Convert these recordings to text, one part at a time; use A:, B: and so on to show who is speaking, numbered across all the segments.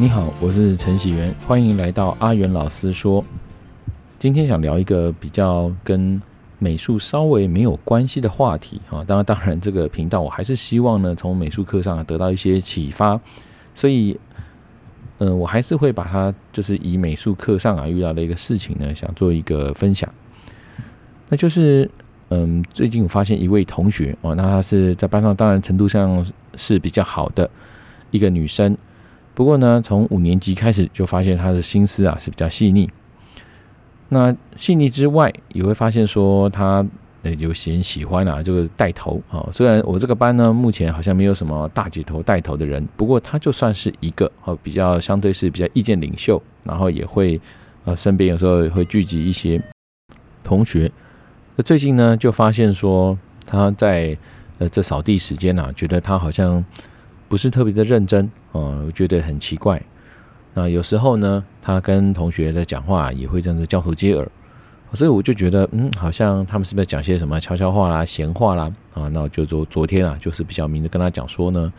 A: 你好，我是陈喜元，欢迎来到阿元老师说。今天想聊一个比较跟美术稍微没有关系的话题啊。当然，当然，这个频道我还是希望呢，从美术课上得到一些启发，所以，嗯，我还是会把它就是以美术课上啊遇到的一个事情呢，想做一个分享。那就是，嗯，最近我发现一位同学哦，那她是在班上，当然程度上是比较好的一个女生。不过呢，从五年级开始就发现他的心思啊是比较细腻。那细腻之外，也会发现说他呃有些喜欢啊这个带头啊。虽然我这个班呢目前好像没有什么大姐头带头的人，不过他就算是一个哦比较相对是比较意见领袖，然后也会呃身边有时候会聚集一些同学。那最近呢，就发现说他在呃这扫地时间啊，觉得他好像不是特别的认真啊，我觉得很奇怪。那有时候呢，他跟同学在讲话也会这样子交头接耳，所以我就觉得嗯，好像他们是不是讲些什么悄悄话啦、闲话啦啊？那我就昨昨天啊，就是比较明的跟他讲说呢，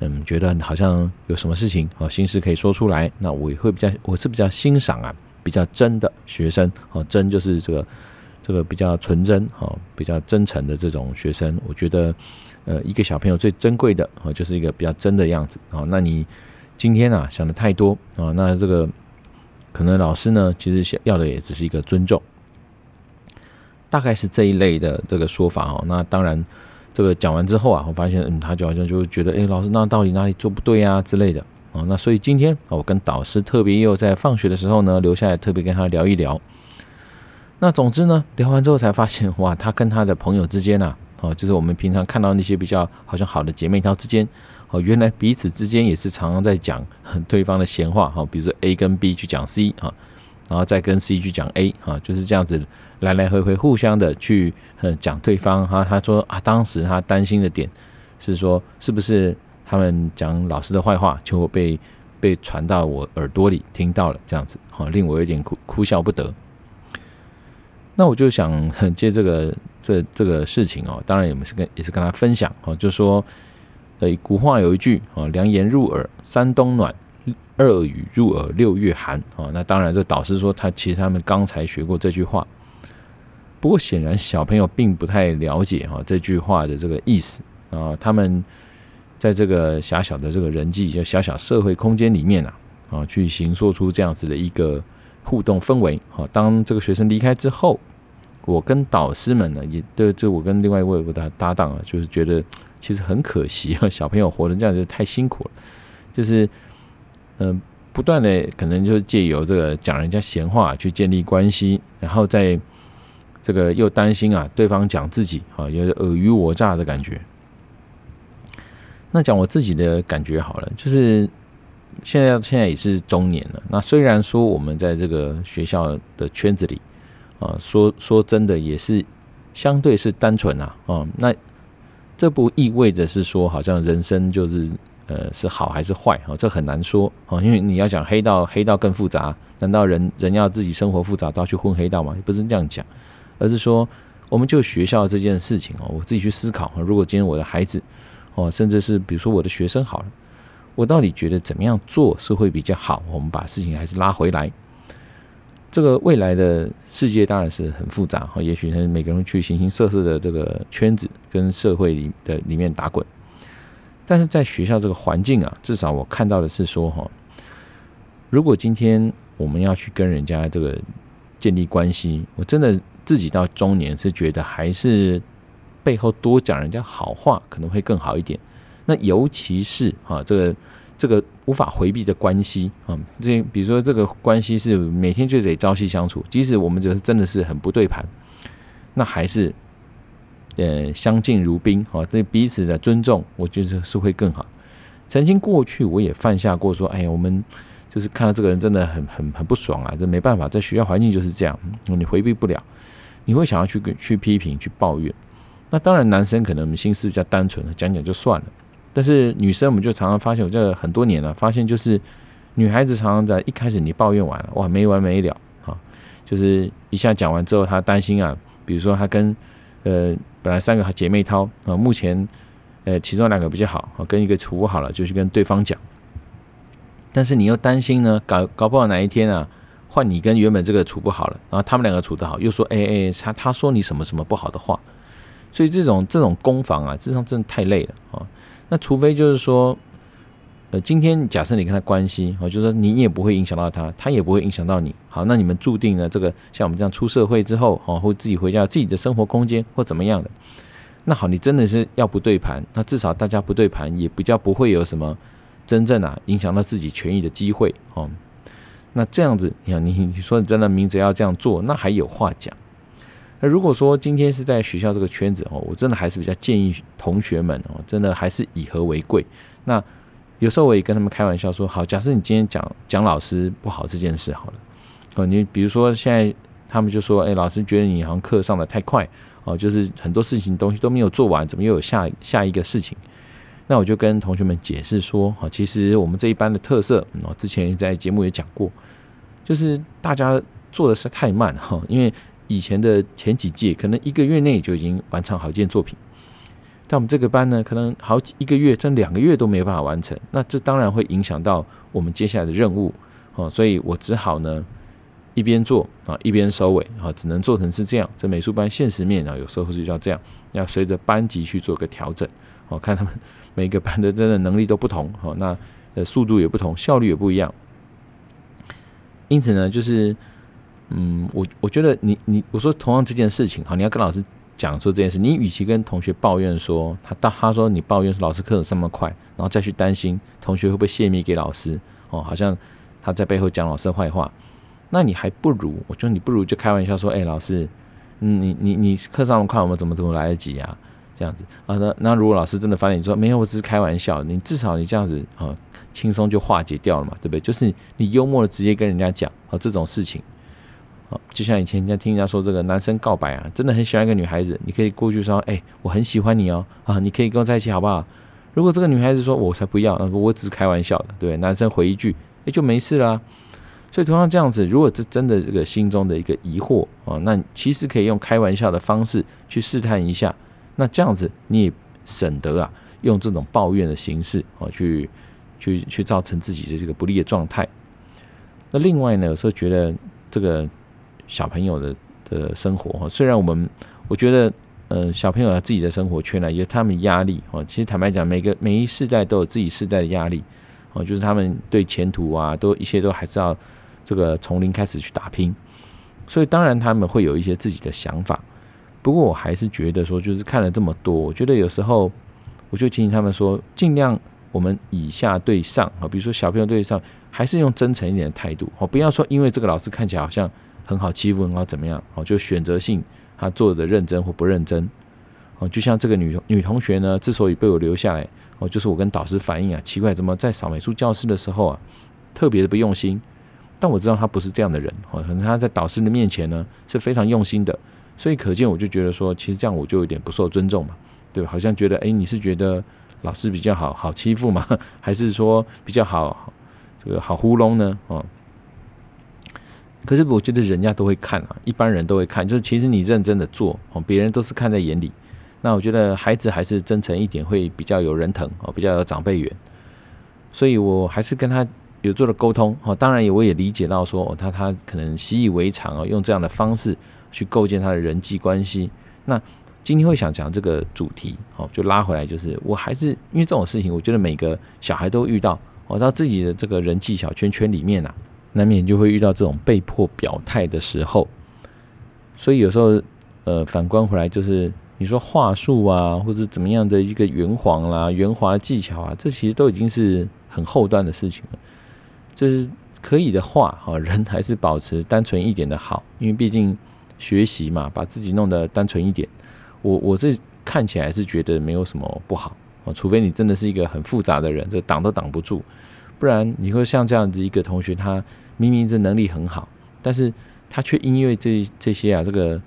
A: 嗯，觉得好像有什么事情哦，心事可以说出来。那我也会比较，我是比较欣赏啊，比较真的学生啊，真就是这个。这个比较纯真哈，比较真诚的这种学生，我觉得，呃，一个小朋友最珍贵的啊，就是一个比较真的样子啊。那你今天啊想的太多啊，那这个可能老师呢，其实想要的也只是一个尊重，大概是这一类的这个说法哦。那当然，这个讲完之后啊，我发现嗯，他就好像就觉得，哎，老师那到底哪里做不对啊之类的啊。那所以今天我跟导师特别又在放学的时候呢，留下来特别跟他聊一聊。那总之呢，聊完之后才发现，哇，他跟他的朋友之间呐，哦，就是我们平常看到那些比较好像好的姐妹淘之间，哦，原来彼此之间也是常常在讲对方的闲话，哈，比如说 A 跟 B 去讲 C 啊，然后再跟 C 去讲 A 啊，就是这样子来来回回互相的去讲对方哈。他说啊，当时他担心的点是说，是不是他们讲老师的坏话就会被被传到我耳朵里听到了，这样子，哈，令我有点哭哭笑不得。那我就想 借这个这这个事情哦，当然也是跟也是跟他分享哦，就说呃，古话有一句啊，良言入耳三冬暖，恶语入耳六月寒啊。那当然，这导师说他其实他们刚才学过这句话，不过显然小朋友并不太了解哈这句话的这个意思啊。他们在这个狭小的这个人际就小小社会空间里面啊啊，去形塑出这样子的一个互动氛围。好，当这个学生离开之后。我跟导师们呢，也对这我跟另外一位我的搭档啊，就是觉得 其实很可惜啊，小朋友活成这样就太辛苦了，就是嗯、不断的可能就借由这个讲人家闲话去建立关系，然后在这个又担心啊对方讲自己啊，有点尔虞我诈的感觉。那讲我自己的感觉好了，就是现在现在也是中年了，那虽然说我们在这个学校的圈子里。啊，说说真的，也是相对是单纯啊，啊，那这不意味着是说，好像人生就是呃是好还是坏啊？这很难说啊，因为你要讲黑道，黑道更复杂，难道人人要自己生活复杂都要去混黑道吗？不是这样讲，而是说，我们就学校这件事情哦，我自己去思考，如果今天我的孩子哦，甚至是比如说我的学生好了，我到底觉得怎么样做是会比较好？我们把事情还是拉回来。这个未来的世界当然是很复杂哈，也许是每个人去形形色色的这个圈子跟社会里的里面打滚，但是在学校这个环境啊，至少我看到的是说哈，如果今天我们要去跟人家这个建立关系，我真的自己到中年是觉得还是背后多讲人家好话可能会更好一点，那尤其是哈这个。这个无法回避的关系啊，这比如说这个关系是每天就得朝夕相处，即使我们就是真的是很不对盘，那还是呃相敬如宾啊，这彼此的尊重，我觉得是会更好。曾经过去我也犯下过说，哎呀，我们就是看到这个人真的很很很不爽啊，这没办法，在学校环境就是这样，你回避不了，你会想要去去批评去抱怨。那当然，男生可能心思比较单纯，讲讲就算了。但是女生，我们就常常发现，我这很多年了，发现就是女孩子常常在一开始你抱怨完了，哇，没完没了啊，就是一下讲完之后，她担心啊，比如说她跟呃本来三个姐妹淘啊，目前呃其中两个比较好啊，跟一个处不好了，就去跟对方讲。但是你又担心呢，搞搞不好哪一天啊，换你跟原本这个处不好了，然后他们两个处得好，又说哎哎，他他说你什么什么不好的话，所以这种这种攻防啊，这上真的太累了。那除非就是说，呃，今天假设你跟他关系，哦，就是说你也不会影响到他，他也不会影响到你，好，那你们注定了这个像我们这样出社会之后，哦，或自己回家自己的生活空间或怎么样的，那好，你真的是要不对盘，那至少大家不对盘，也比较不会有什么真正啊影响到自己权益的机会，哦，那这样子，你看你你说你真的明着要这样做，那还有话讲。那如果说今天是在学校这个圈子哦，我真的还是比较建议同学们哦，真的还是以和为贵。那有时候我也跟他们开玩笑说，好，假设你今天讲讲老师不好这件事好了，哦，你比如说现在他们就说，哎，老师觉得你好像课上的太快哦，就是很多事情东西都没有做完，怎么又有下下一个事情？那我就跟同学们解释说，哈，其实我们这一班的特色，哦，之前在节目也讲过，就是大家做的是太慢哈，因为。以前的前几届可能一个月内就已经完成好一件作品，但我们这个班呢，可能好几一个月，甚至两个月都没办法完成。那这当然会影响到我们接下来的任务哦，所以我只好呢一边做啊一边收尾啊，只能做成是这样。这美术班现实面啊，有时候是要这样，要随着班级去做个调整哦，看他们每个班的真的能力都不同哦，那呃速度也不同，效率也不一样。因此呢，就是。嗯，我我觉得你你我说同样这件事情哈，你要跟老师讲说这件事，你与其跟同学抱怨说他到他说你抱怨老师课程上么快，然后再去担心同学会不会泄密给老师哦，好像他在背后讲老师的坏话，那你还不如我觉得你不如就开玩笑说，哎，老师，嗯你你你课上么快，我们怎么怎么来得及啊？这样子啊，那那如果老师真的发现你说没有，我只是开玩笑，你至少你这样子啊，轻松就化解掉了嘛，对不对？就是你幽默的直接跟人家讲啊这种事情。啊就像以前人家听人家说，这个男生告白啊，真的很喜欢一个女孩子，你可以过去说，哎，我很喜欢你哦，啊，你可以跟我在一起好不好？如果这个女孩子说，我才不要，那我只是开玩笑的，对，男生回一句，哎，就没事啦。所以同样这样子，如果这真的这个心中的一个疑惑啊，那其实可以用开玩笑的方式去试探一下，那这样子你也省得啊，用这种抱怨的形式啊，去去去造成自己的这个不利的状态。那另外呢，有时候觉得这个。小朋友的的生活哈，虽然我们我觉得，呃，小朋友他自己的生活圈呢，有他们压力哦。其实坦白讲，每个每一世代都有自己世代的压力哦，就是他们对前途啊，都一切都还是要这个从零开始去打拼。所以当然他们会有一些自己的想法。不过我还是觉得说，就是看了这么多，我觉得有时候我就提醒他们说，尽量我们以下对上啊，比如说小朋友对上，还是用真诚一点的态度哦，不要说因为这个老师看起来好像。很好欺负，很好怎么样？哦，就选择性他做的认真或不认真，哦，就像这个女女同学呢，之所以被我留下来，哦，就是我跟导师反映啊，奇怪，怎么在扫美术教室的时候啊，特别的不用心？但我知道他不是这样的人，哦，可能他在导师的面前呢是非常用心的，所以可见我就觉得说，其实这样我就有点不受尊重嘛，对吧？好像觉得，哎，你是觉得老师比较好好欺负吗？还是说比较好这个好糊弄呢？哦。可是我觉得人家都会看啊，一般人都会看，就是其实你认真的做哦，别人都是看在眼里。那我觉得孩子还是真诚一点，会比较有人疼哦，比较有长辈缘。所以我还是跟他有做了沟通哦，当然我也理解到说哦，他他可能习以为常哦，用这样的方式去构建他的人际关系。那今天会想讲这个主题哦，就拉回来，就是我还是因为这种事情，我觉得每个小孩都遇到哦，到自己的这个人际小圈圈里面啊。难免就会遇到这种被迫表态的时候，所以有时候，呃，反观回来就是你说话术啊，或者怎么样的一个圆谎啦、圆滑技巧啊，这其实都已经是很后端的事情了。就是可以的话，哈，人还是保持单纯一点的好，因为毕竟学习嘛，把自己弄得单纯一点。我我这看起来是觉得没有什么不好啊，除非你真的是一个很复杂的人，这挡都挡不住。不然你会像这样子一个同学，他明明这能力很好，但是他却因为这这些啊，这个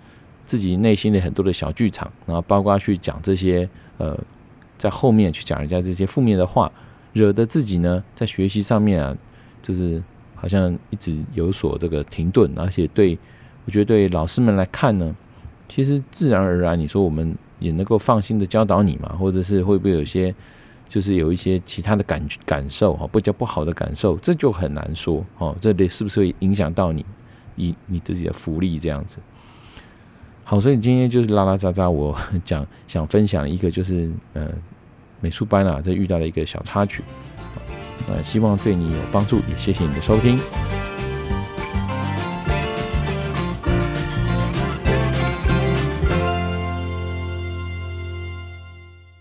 A: 自己内心的很多的小剧场，然后包括去讲这些呃，在后面去讲人家这些负面的话，惹得自己呢在学习上面啊，就是好像一直有所这个停顿，而且对我觉得对老师们来看呢，其实自然而然，你说我们也能够放心的教导你嘛，或者是会不会有些？就是有一些其他的感感受哈，不叫不好的感受，这就很难说哦。这里是不是会影响到你，你你自己的福利这样子？好，所以今天就是拉拉杂杂，我讲想分享一个就是呃美术班啊，这遇到了一个小插曲，呃，希望对你有帮助，也谢谢你的收听。